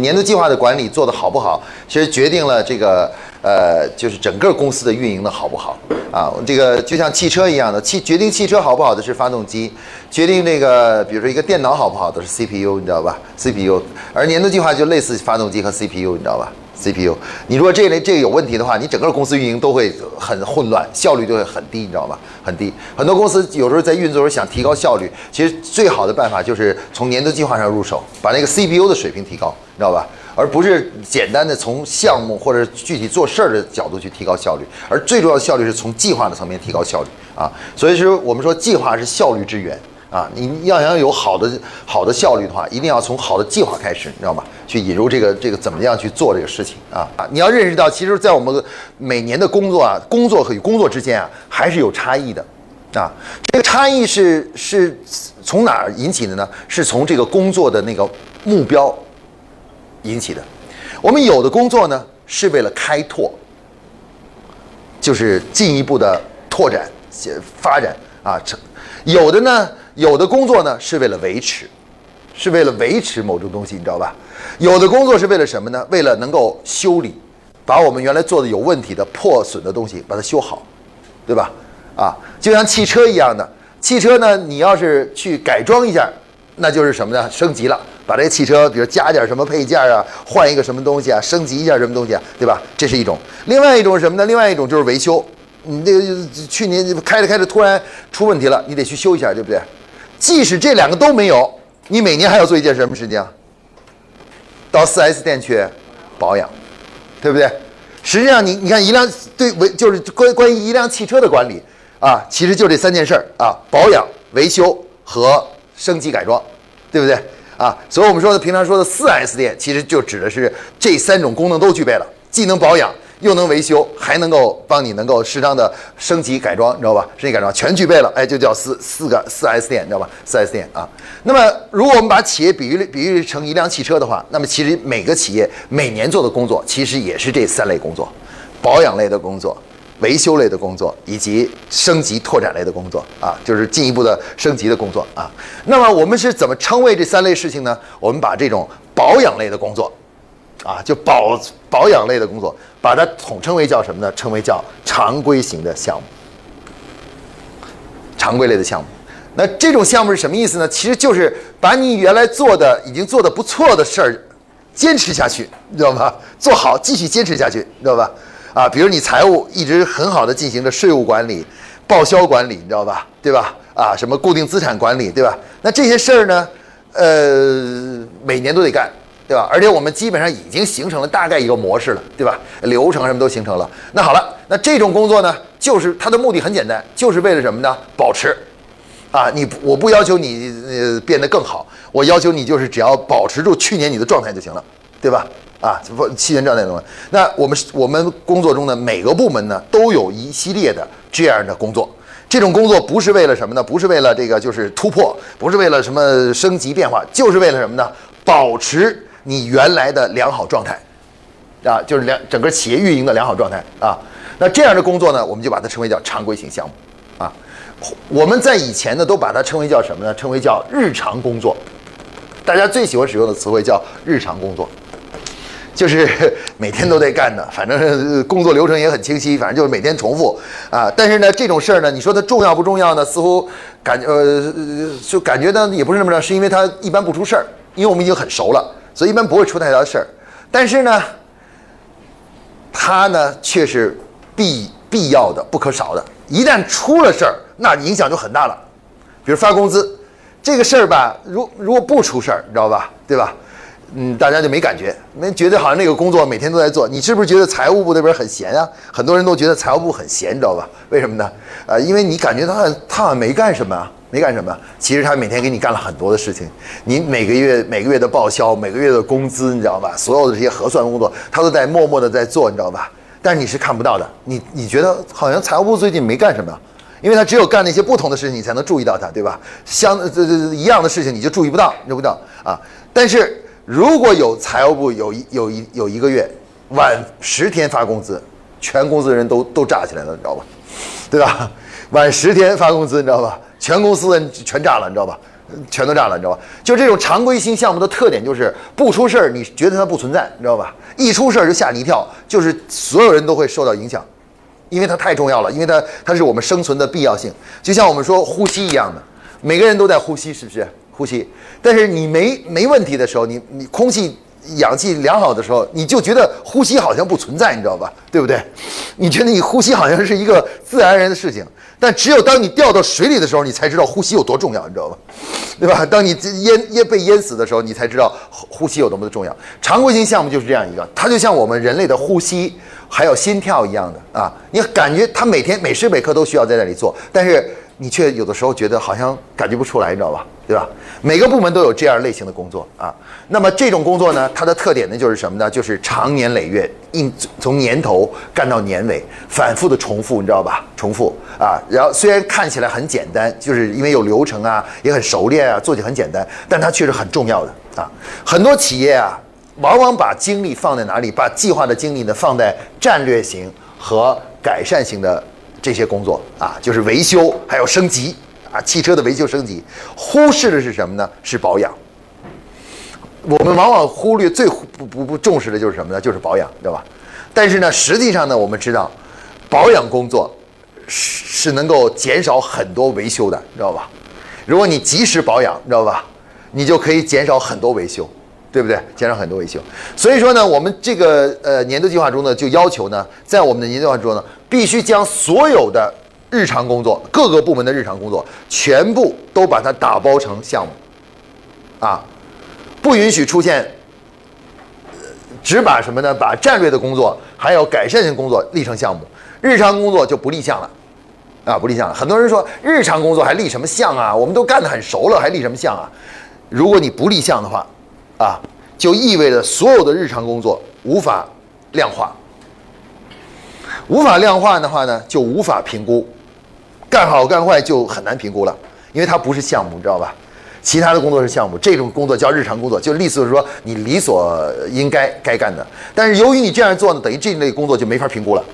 年度计划的管理做得好不好，其实决定了这个呃，就是整个公司的运营的好不好啊。这个就像汽车一样的，汽决定汽车好不好的是发动机，决定这个比如说一个电脑好不好的是 CPU，你知道吧？CPU，而年度计划就类似发动机和 CPU，你知道吧？CPU，你如果这类这个有问题的话，你整个公司运营都会很混乱，效率就会很低，你知道吗？很低。很多公司有时候在运作时候想提高效率，其实最好的办法就是从年度计划上入手，把那个 CPU 的水平提高，你知道吧？而不是简单的从项目或者具体做事儿的角度去提高效率，而最重要的效率是从计划的层面提高效率啊。所以说我们说计划是效率之源。啊，你要想有好的好的效率的话，一定要从好的计划开始，你知道吗？去引入这个这个怎么样去做这个事情啊？啊，你要认识到，其实，在我们每年的工作啊，工作和与工作之间啊，还是有差异的，啊，这个差异是是从哪儿引起的呢？是从这个工作的那个目标引起的。我们有的工作呢，是为了开拓，就是进一步的拓展、发展啊，成有的呢。有的工作呢是为了维持，是为了维持某种东西，你知道吧？有的工作是为了什么呢？为了能够修理，把我们原来做的有问题的破损的东西把它修好，对吧？啊，就像汽车一样的，汽车呢，你要是去改装一下，那就是什么呢？升级了，把这个汽车，比如加点什么配件啊，换一个什么东西啊，升级一下什么东西啊，对吧？这是一种。另外一种是什么呢？另外一种就是维修，你这个去年开着开着突然出问题了，你得去修一下，对不对？即使这两个都没有，你每年还要做一件什么事情？到 4S 店去保养，对不对？实际上，你你看一辆对维就是关关于一辆汽车的管理啊，其实就这三件事儿啊：保养、维修和升级改装，对不对？啊，所以我们说的平常说的 4S 店，其实就指的是这三种功能都具备了，既能保养。又能维修，还能够帮你能够适当的升级改装，你知道吧？升级改装全具备了，哎，就叫四四个四 S 店，你知道吧？四 S 店啊。那么，如果我们把企业比喻比喻成一辆汽车的话，那么其实每个企业每年做的工作，其实也是这三类工作：保养类的工作、维修类的工作，以及升级拓展类的工作啊，就是进一步的升级的工作啊。那么我们是怎么称谓这三类事情呢？我们把这种保养类的工作。啊，就保保养类的工作，把它统称为叫什么呢？称为叫常规型的项目，常规类的项目。那这种项目是什么意思呢？其实就是把你原来做的已经做的不错的事儿，坚持下去，你知道吗？做好，继续坚持下去，你知道吧？啊，比如你财务一直很好的进行着税务管理、报销管理，你知道吧？对吧？啊，什么固定资产管理，对吧？那这些事儿呢，呃，每年都得干。对吧？而且我们基本上已经形成了大概一个模式了，对吧？流程什么都形成了。那好了，那这种工作呢，就是它的目的很简单，就是为了什么呢？保持，啊，你我不要求你呃变得更好，我要求你就是只要保持住去年你的状态就行了，对吧？啊，不去年状态的那我们我们工作中的每个部门呢，都有一系列的这样的工作。这种工作不是为了什么呢？不是为了这个就是突破，不是为了什么升级变化，就是为了什么呢？保持。你原来的良好状态，啊，就是良整个企业运营的良好状态啊。那这样的工作呢，我们就把它称为叫常规型项目啊。我们在以前呢，都把它称为叫什么呢？称为叫日常工作。大家最喜欢使用的词汇叫日常工作，就是 每天都得干的，反正工作流程也很清晰，反正就是每天重复啊。但是呢，这种事儿呢，你说它重要不重要呢？似乎感呃就感觉呢也不是那么着，是因为它一般不出事儿，因为我们已经很熟了。所以一般不会出太大的事儿，但是呢，它呢却是必必要的、不可少的。一旦出了事儿，那影响就很大了。比如发工资这个事儿吧，如如果不出事儿，你知道吧？对吧？嗯，大家就没感觉，没觉得好像那个工作每天都在做。你是不是觉得财务部那边很闲啊？很多人都觉得财务部很闲，你知道吧？为什么呢？呃，因为你感觉他他好像没干什么。没干什么，其实他每天给你干了很多的事情。你每个月每个月的报销，每个月的工资，你知道吧？所有的这些核算工作，他都在默默的在做，你知道吧？但是你是看不到的。你你觉得好像财务部最近没干什么，因为他只有干那些不同的事情，你才能注意到他，对吧？相这这一样的事情你就注意不到，注意不到啊。但是如果有财务部有一有一有一个月晚十天发工资，全公司的人都都炸起来了，你知道吧？对吧？晚十天发工资，你知道吧？全公司的全炸了，你知道吧？全都炸了，你知道吧？就这种常规性项目的特点就是不出事儿，你觉得它不存在，你知道吧？一出事儿就吓你一跳，就是所有人都会受到影响，因为它太重要了，因为它它是我们生存的必要性，就像我们说呼吸一样的，每个人都在呼吸，是不是？呼吸，但是你没没问题的时候，你你空气。氧气良好的时候，你就觉得呼吸好像不存在，你知道吧？对不对？你觉得你呼吸好像是一个自然而然的事情，但只有当你掉到水里的时候，你才知道呼吸有多重要，你知道吧？对吧？当你淹淹被淹死的时候，你才知道呼吸有多么的重要。常规性项目就是这样一个，它就像我们人类的呼吸还有心跳一样的啊，你感觉它每天每时每刻都需要在那里做，但是你却有的时候觉得好像感觉不出来，你知道吧？对吧？每个部门都有这样类型的工作啊。那么这种工作呢，它的特点呢就是什么呢？就是长年累月，应从年头干到年尾，反复的重复，你知道吧？重复啊。然后虽然看起来很简单，就是因为有流程啊，也很熟练啊，做起很简单，但它却是很重要的啊。很多企业啊，往往把精力放在哪里？把计划的精力呢放在战略型和改善型的这些工作啊，就是维修还有升级啊，汽车的维修升级，忽视的是什么呢？是保养。我们往往忽略最不不不重视的就是什么呢？就是保养，对吧？但是呢，实际上呢，我们知道，保养工作是是能够减少很多维修的，知道吧？如果你及时保养，知道吧？你就可以减少很多维修，对不对？减少很多维修。所以说呢，我们这个呃年度计划中呢，就要求呢，在我们的年度计划中呢，必须将所有的日常工作、各个部门的日常工作，全部都把它打包成项目，啊。不允许出现，只把什么呢？把战略的工作还有改善性工作立成项目，日常工作就不立项了，啊，不立项了。很多人说日常工作还立什么项啊？我们都干得很熟了，还立什么项啊？如果你不立项的话，啊，就意味着所有的日常工作无法量化，无法量化的话呢，就无法评估，干好干坏就很难评估了，因为它不是项目，你知道吧？其他的工作是项目，这种工作叫日常工作，就意思是说你理所应该该干的。但是由于你这样做呢，等于这类工作就没法评估了，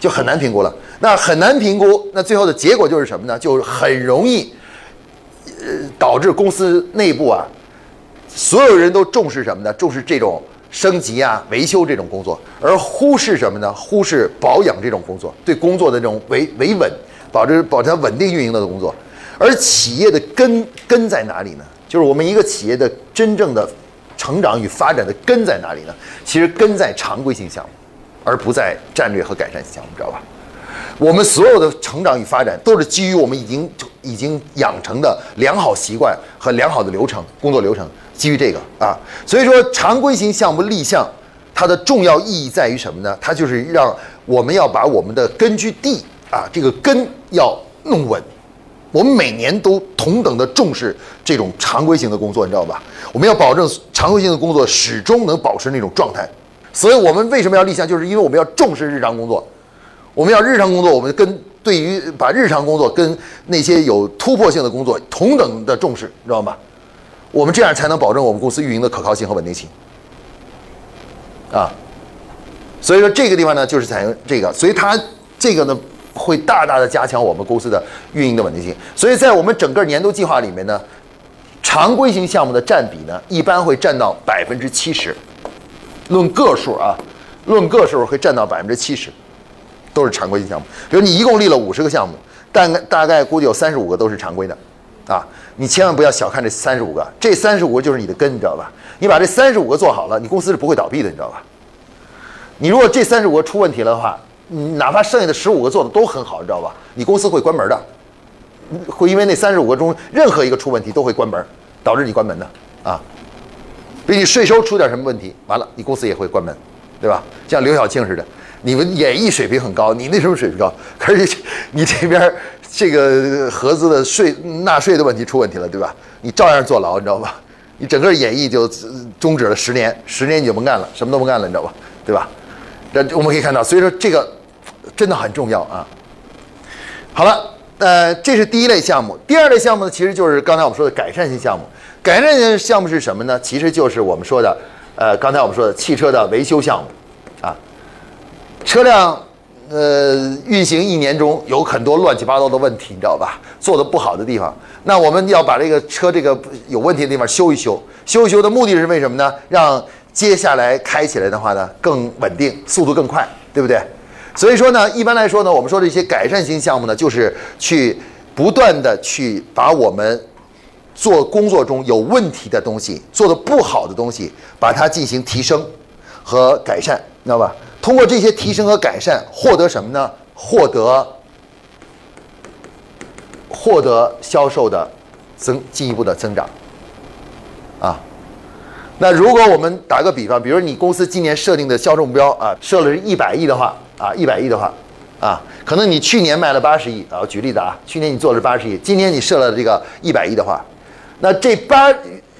就很难评估了。那很难评估，那最后的结果就是什么呢？就很容易，呃，导致公司内部啊，所有人都重视什么呢？重视这种升级啊、维修这种工作，而忽视什么呢？忽视保养这种工作，对工作的这种维维稳，保持保持它稳定运营的工作。而企业的根根在哪里呢？就是我们一个企业的真正的成长与发展的根在哪里呢？其实根在常规性项目，而不在战略和改善性项目，知道吧？我们所有的成长与发展都是基于我们已经已经养成的良好习惯和良好的流程工作流程，基于这个啊。所以说，常规型项目立项，它的重要意义在于什么呢？它就是让我们要把我们的根据地啊，这个根要弄稳。我们每年都同等的重视这种常规型的工作，你知道吧？我们要保证常规性的工作始终能保持那种状态。所以，我们为什么要立项？就是因为我们要重视日常工作。我们要日常工作，我们跟对于把日常工作跟那些有突破性的工作同等的重视，你知道吗？我们这样才能保证我们公司运营的可靠性和稳定性。啊，所以说这个地方呢，就是采用这个，所以它这个呢。会大大的加强我们公司的运营的稳定性，所以在我们整个年度计划里面呢，常规型项目的占比呢，一般会占到百分之七十，论个数啊，论个数会占到百分之七十，都是常规性项目。比如你一共立了五十个项目，大概大概估计有三十五个都是常规的，啊，你千万不要小看这三十五个，这三十五个就是你的根，你知道吧？你把这三十五个做好了，你公司是不会倒闭的，你知道吧？你如果这三十五个出问题了的话，你哪怕剩下的十五个做的都很好，你知道吧？你公司会关门的，会因为那三十五个中任何一个出问题都会关门，导致你关门的啊。比你税收出点什么问题，完了你公司也会关门，对吧？像刘晓庆似的，你们演艺水平很高，你那什么水平高？可是你这边这个合资的税纳税的问题出问题了，对吧？你照样坐牢，你知道吧？你整个演艺就终止了十年，十年你就甭干了，什么都不干了，你知道吧？对吧？这我们可以看到，所以说这个。真的很重要啊！好了，呃，这是第一类项目。第二类项目呢，其实就是刚才我们说的改善性项目。改善性项目是什么呢？其实就是我们说的，呃，刚才我们说的汽车的维修项目啊。车辆呃，运行一年中有很多乱七八糟的问题，你知道吧？做的不好的地方，那我们要把这个车这个有问题的地方修一修，修一修的目的是为什么呢？让接下来开起来的话呢更稳定，速度更快，对不对？所以说呢，一般来说呢，我们说这些改善型项目呢，就是去不断的去把我们做工作中有问题的东西、做的不好的东西，把它进行提升和改善，知道吧？通过这些提升和改善，获得什么呢？获得获得销售的增进一步的增长啊。那如果我们打个比方，比如你公司今年设定的销售目标啊，设了是一百亿的话啊，一百亿的话啊，可能你去年卖了八十亿啊，举例子啊，去年你做了八十亿，今年你设了这个一百亿的话，那这八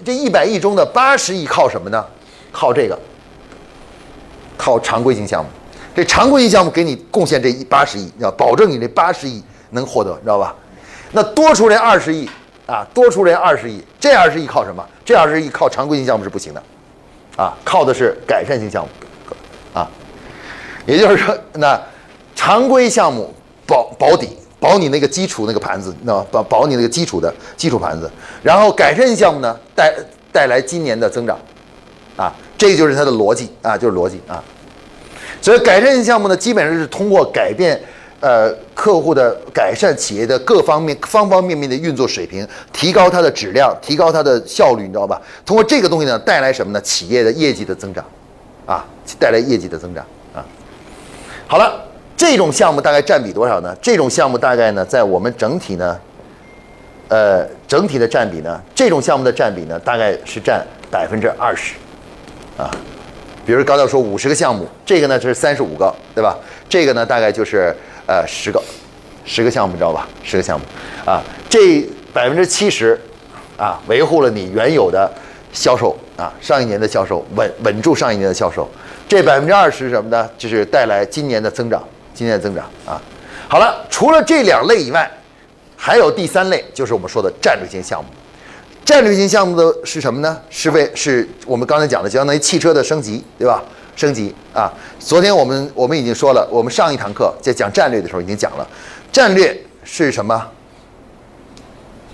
这一百亿中的八十亿靠什么呢？靠这个。靠常规性项目，这常规性项目给你贡献这一八十亿，要保证你这八十亿能获得，知道吧？那多出这二十亿啊，多出这二十亿，这二十亿靠什么？这二十亿靠常规性项目是不行的，啊，靠的是改善性项目，啊，也就是说，那常规项目保保底，保你那个基础那个盘子，知道吧？保保你那个基础的基础盘子，然后改善性项目呢带带来今年的增长，啊，这就是它的逻辑啊，就是逻辑啊。所以改善性项目呢，基本上是通过改变，呃，客户的改善企业的各方面方方面面的运作水平，提高它的质量，提高它的效率，你知道吧？通过这个东西呢，带来什么呢？企业的业绩的增长，啊，带来业绩的增长啊。好了，这种项目大概占比多少呢？这种项目大概呢，在我们整体呢，呃，整体的占比呢，这种项目的占比呢，大概是占百分之二十，啊。比如刚才说五十个项目，这个呢是三十五个，对吧？这个呢大概就是呃十个，十个项目，知道吧？十个项目，啊，这百分之七十，啊，维护了你原有的销售啊，上一年的销售稳稳住上一年的销售。这百分之二十是什么呢？就是带来今年的增长，今年的增长啊。好了，除了这两类以外，还有第三类，就是我们说的战略性项目。战略性项目的是什么呢？是为是我们刚才讲的，相当于汽车的升级，对吧？升级啊！昨天我们我们已经说了，我们上一堂课在讲战略的时候已经讲了，战略是什么？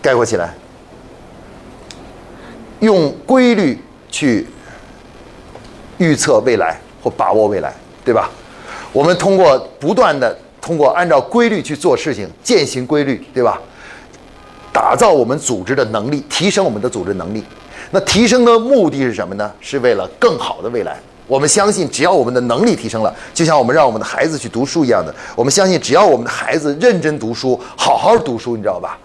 概括起来，用规律去预测未来或把握未来，对吧？我们通过不断的通过按照规律去做事情，践行规律，对吧？打造我们组织的能力，提升我们的组织能力。那提升的目的是什么呢？是为了更好的未来。我们相信，只要我们的能力提升了，就像我们让我们的孩子去读书一样的，我们相信，只要我们的孩子认真读书，好好读书，你知道吧？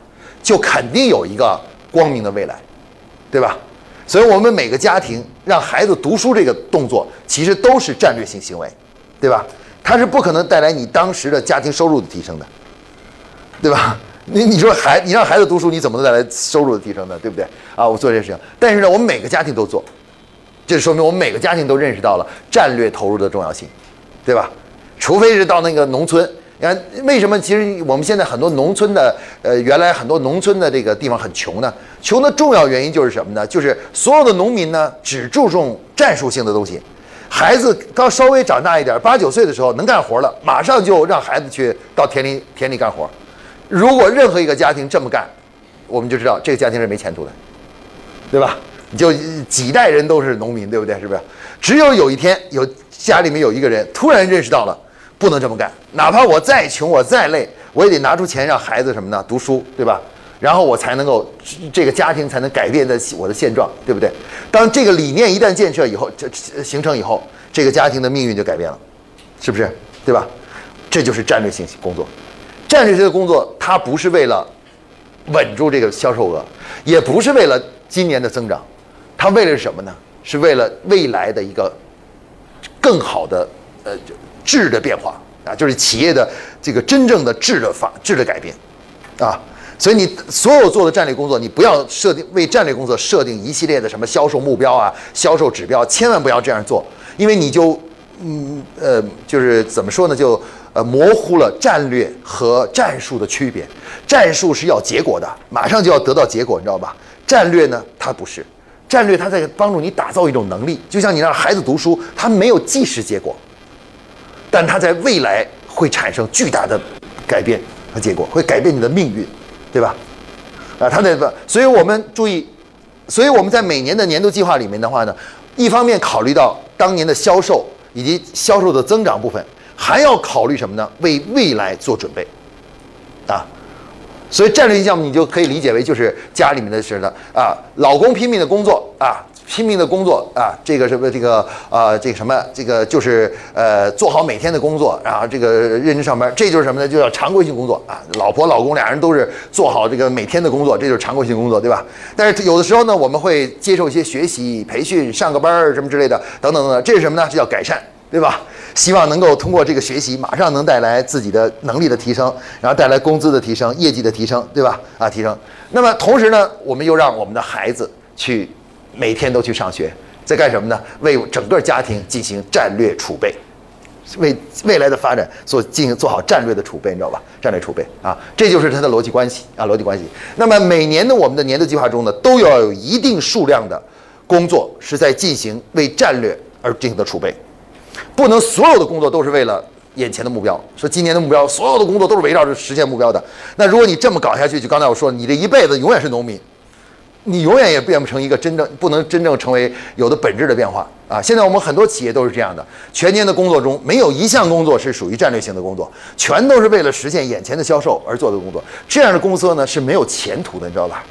就肯定有一个光明的未来，对吧？所以，我们每个家庭让孩子读书这个动作，其实都是战略性行为，对吧？它是不可能带来你当时的家庭收入的提升的，对吧？你你说孩你让孩子读书，你怎么能带来收入的提升呢？对不对？啊，我做这些事情，但是呢，我们每个家庭都做，这说明我们每个家庭都认识到了战略投入的重要性，对吧？除非是到那个农村，你看为什么？其实我们现在很多农村的，呃，原来很多农村的这个地方很穷呢？穷的重要原因就是什么呢？就是所有的农民呢只注重战术性的东西，孩子刚稍微长大一点，八九岁的时候能干活了，马上就让孩子去到田里田里干活。如果任何一个家庭这么干，我们就知道这个家庭是没前途的，对吧？就几代人都是农民，对不对？是不是？只有有一天有家里面有一个人突然认识到了，不能这么干，哪怕我再穷，我再累，我也得拿出钱让孩子什么呢？读书，对吧？然后我才能够这个家庭才能改变的我的现状，对不对？当这个理念一旦建设以后，这形成以后，这个家庭的命运就改变了，是不是？对吧？这就是战略性工作。战略性的工作，它不是为了稳住这个销售额，也不是为了今年的增长，它为了什么呢？是为了未来的一个更好的呃质的变化啊，就是企业的这个真正的质的发质的改变啊。所以你所有做的战略工作，你不要设定为战略工作设定一系列的什么销售目标啊、销售指标，千万不要这样做，因为你就嗯呃，就是怎么说呢，就。呃，模糊了战略和战术的区别。战术是要结果的，马上就要得到结果，你知道吧？战略呢，它不是。战略它在帮助你打造一种能力，就像你让孩子读书，他没有即时结果，但他在未来会产生巨大的改变和结果，会改变你的命运，对吧？啊，它那个，所以我们注意，所以我们在每年的年度计划里面的话呢，一方面考虑到当年的销售以及销售的增长部分，还要考虑什么呢？为未来做准备，啊。所以战略性项目你就可以理解为就是家里面的事了啊，老公拼命的工作啊，拼命的工作啊，这个什么这个啊这个什么这个就是呃做好每天的工作，然后这个认真上班，这就是什么呢？就叫常规性工作啊。老婆老公俩人都是做好这个每天的工作，这就是常规性工作，对吧？但是有的时候呢，我们会接受一些学习培训，上个班儿什么之类的，等等等等，这是什么呢？这叫改善。对吧？希望能够通过这个学习，马上能带来自己的能力的提升，然后带来工资的提升、业绩的提升，对吧？啊，提升。那么同时呢，我们又让我们的孩子去每天都去上学，在干什么呢？为整个家庭进行战略储备，为未来的发展做进行做好战略的储备，你知道吧？战略储备啊，这就是它的逻辑关系啊，逻辑关系。那么每年的我们的年度计划中呢，都要有一定数量的工作是在进行为战略而进行的储备。不能所有的工作都是为了眼前的目标。说今年的目标，所有的工作都是围绕着实现目标的。那如果你这么搞下去，就刚才我说，你这一辈子永远是农民，你永远也变不成一个真正不能真正成为有的本质的变化啊！现在我们很多企业都是这样的，全年的工作中没有一项工作是属于战略性的工作，全都是为了实现眼前的销售而做的工作。这样的公司呢是没有前途的，你知道吧？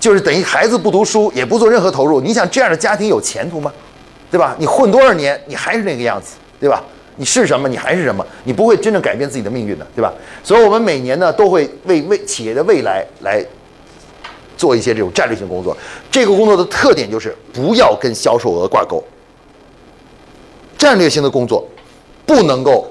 就是等于孩子不读书，也不做任何投入。你想这样的家庭有前途吗？对吧？你混多少年，你还是那个样子，对吧？你是什么，你还是什么，你不会真正改变自己的命运的，对吧？所以，我们每年呢，都会为为企业的未来来做一些这种战略性工作。这个工作的特点就是不要跟销售额挂钩。战略性的工作不能够，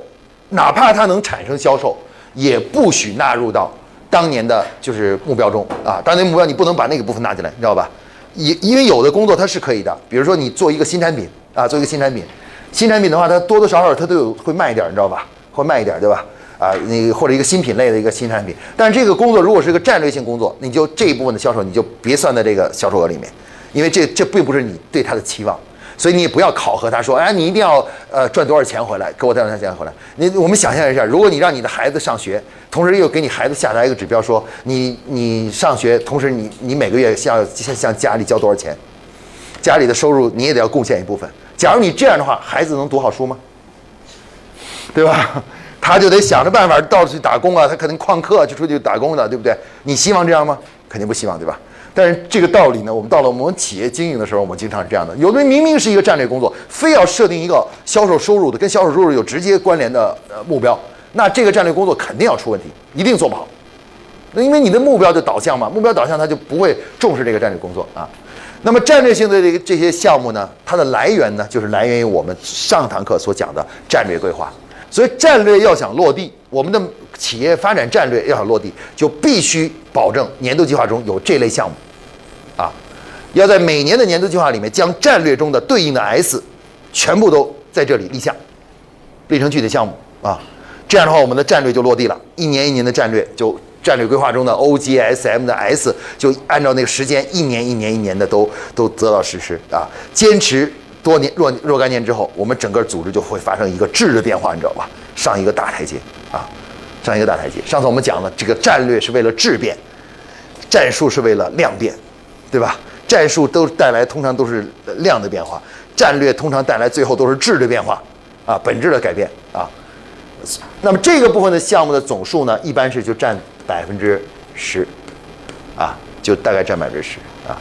哪怕它能产生销售，也不许纳入到当年的就是目标中啊。当年目标你不能把那个部分纳进来，你知道吧？因因为有的工作它是可以的，比如说你做一个新产品啊，做一个新产品，新产品的话，它多多少少它都有会慢一点，你知道吧？会慢一点，对吧？啊，你或者一个新品类的一个新产品，但是这个工作如果是一个战略性工作，你就这一部分的销售你就别算在这个销售额里面，因为这这并不是你对他的期望。所以你也不要考核他说，哎，你一定要呃赚多少钱回来，给我带多少钱回来。你我们想象一下，如果你让你的孩子上学，同时又给你孩子下达一个指标，说你你上学，同时你你每个月向向向家里交多少钱，家里的收入你也得要贡献一部分。假如你这样的话，孩子能读好书吗？对吧？他就得想着办法到处去打工啊，他肯定旷课去出去打工的，对不对？你希望这样吗？肯定不希望，对吧？但是这个道理呢，我们到了我们企业经营的时候，我们经常是这样的：有的人明明是一个战略工作，非要设定一个销售收入的跟销售收入有直接关联的呃目标，那这个战略工作肯定要出问题，一定做不好。那因为你的目标就导向嘛，目标导向他就不会重视这个战略工作啊。那么战略性的这个这些项目呢，它的来源呢，就是来源于我们上堂课所讲的战略规划。所以战略要想落地，我们的企业发展战略要想落地，就必须保证年度计划中有这类项目，啊，要在每年的年度计划里面将战略中的对应的 S，全部都在这里立项，立成具体项目啊，这样的话我们的战略就落地了，一年一年的战略就战略规划中的 O G S M 的 S 就按照那个时间一年一年一年的都都得到实施啊，坚持。多年若若干年之后，我们整个组织就会发生一个质的变化，你知道吧？上一个大台阶啊，上一个大台阶。上次我们讲了，这个战略是为了质变，战术是为了量变，对吧？战术都带来通常都是量的变化，战略通常带来最后都是质的变化啊，本质的改变啊。那么这个部分的项目的总数呢，一般是就占百分之十啊，就大概占百分之十啊。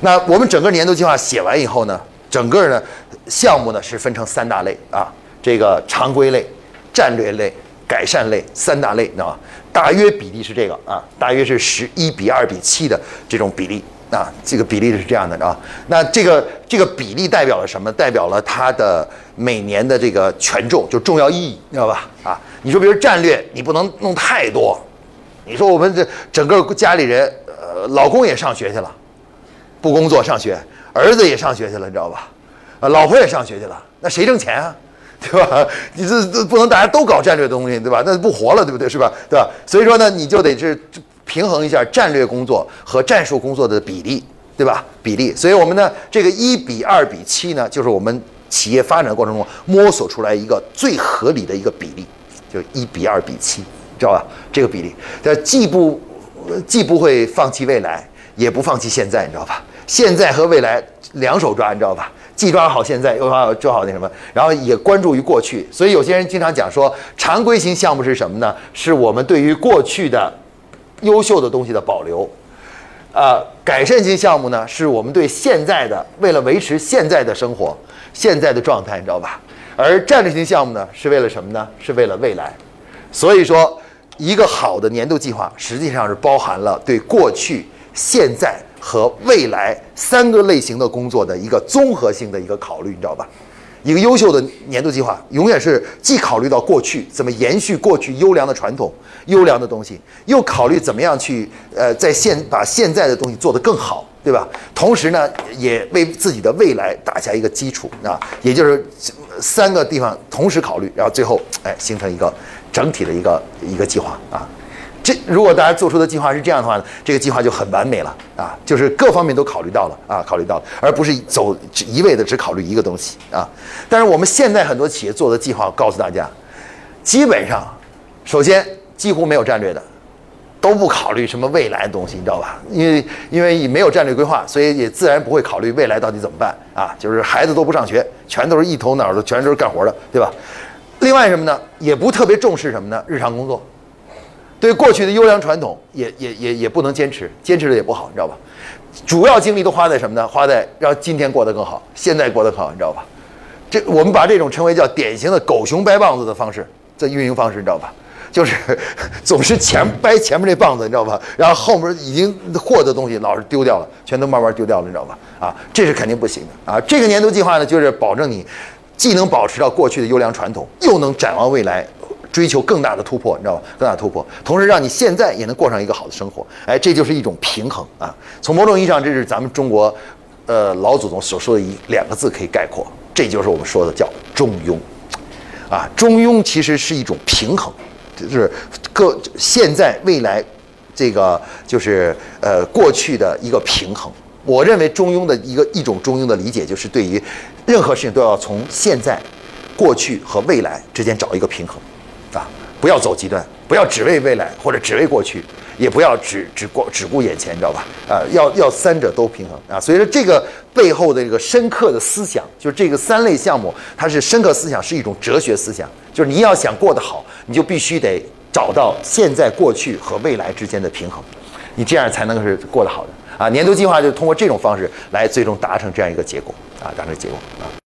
那我们整个年度计划写完以后呢？整个呢，项目呢是分成三大类啊，这个常规类、战略类、改善类三大类，知道吗？大约比例是这个啊，大约是十一比二比七的这种比例啊，这个比例是这样的啊。那这个这个比例代表了什么？代表了它的每年的这个权重，就重要意义，知道吧？啊，你说比如战略，你不能弄太多。你说我们这整个家里人，呃，老公也上学去了，不工作上学。儿子也上学去了，你知道吧？啊，老婆也上学去了，那谁挣钱啊？对吧？你这这不能大家都搞战略的东西，对吧？那不活了，对不对？是吧？对吧？所以说呢，你就得是平衡一下战略工作和战术工作的比例，对吧？比例。所以我们呢，这个一比二比七呢，就是我们企业发展过程中摸索出来一个最合理的一个比例，就一比二比七，知道吧？这个比例，它既不既不会放弃未来，也不放弃现在，你知道吧？现在和未来两手抓，你知道吧？既抓好现在，又抓抓好那什么，然后也关注于过去。所以有些人经常讲说，常规型项目是什么呢？是我们对于过去的优秀的东西的保留。呃，改善型项目呢，是我们对现在的为了维持现在的生活、现在的状态，你知道吧？而战略型项目呢，是为了什么呢？是为了未来。所以说，一个好的年度计划实际上是包含了对过去、现在和未来三个类型的工作的一个综合性的一个考虑，你知道吧？一个优秀的年度计划，永远是既考虑到过去怎么延续过去优良的传统、优良的东西，又考虑怎么样去呃在现把现在的东西做得更好，对吧？同时呢，也为自己的未来打下一个基础啊，也就是三个地方同时考虑，然后最后哎形成一个整体的一个一个计划啊。这如果大家做出的计划是这样的话呢，这个计划就很完美了啊，就是各方面都考虑到了啊，考虑到了，而不是走一味的只考虑一个东西啊。但是我们现在很多企业做的计划，告诉大家，基本上，首先几乎没有战略的，都不考虑什么未来的东西，你知道吧？因为因为没有战略规划，所以也自然不会考虑未来到底怎么办啊。就是孩子都不上学，全都是一头脑的，全都是干活的，对吧？另外什么呢？也不特别重视什么呢？日常工作。对过去的优良传统也也也也不能坚持，坚持的也不好，你知道吧？主要精力都花在什么呢？花在让今天过得更好，现在过得好，你知道吧？这我们把这种称为叫典型的狗熊掰棒子的方式，这运营方式，你知道吧？就是 总是前掰前面这棒子，你知道吧？然后后面已经获得东西老是丢掉了，全都慢慢丢掉了，你知道吧？啊，这是肯定不行的啊！这个年度计划呢，就是保证你既能保持到过去的优良传统，又能展望未来。追求更大的突破，你知道吧？更大的突破，同时让你现在也能过上一个好的生活。哎，这就是一种平衡啊！从某种意义上，这是咱们中国，呃，老祖宗所说的一两个字可以概括，这就是我们说的叫中庸。啊，中庸其实是一种平衡，就是各现在未来，这个就是呃过去的一个平衡。我认为中庸的一个一种中庸的理解，就是对于任何事情都要从现在、过去和未来之间找一个平衡。不要走极端，不要只为未来或者只为过去，也不要只只过只顾眼前，你知道吧？啊，要要三者都平衡啊。所以说这个背后的这个深刻的思想，就是这个三类项目，它是深刻思想，是一种哲学思想。就是你要想过得好，你就必须得找到现在、过去和未来之间的平衡，你这样才能是过得好的啊。年度计划就通过这种方式来最终达成这样一个结果啊，达成结果啊。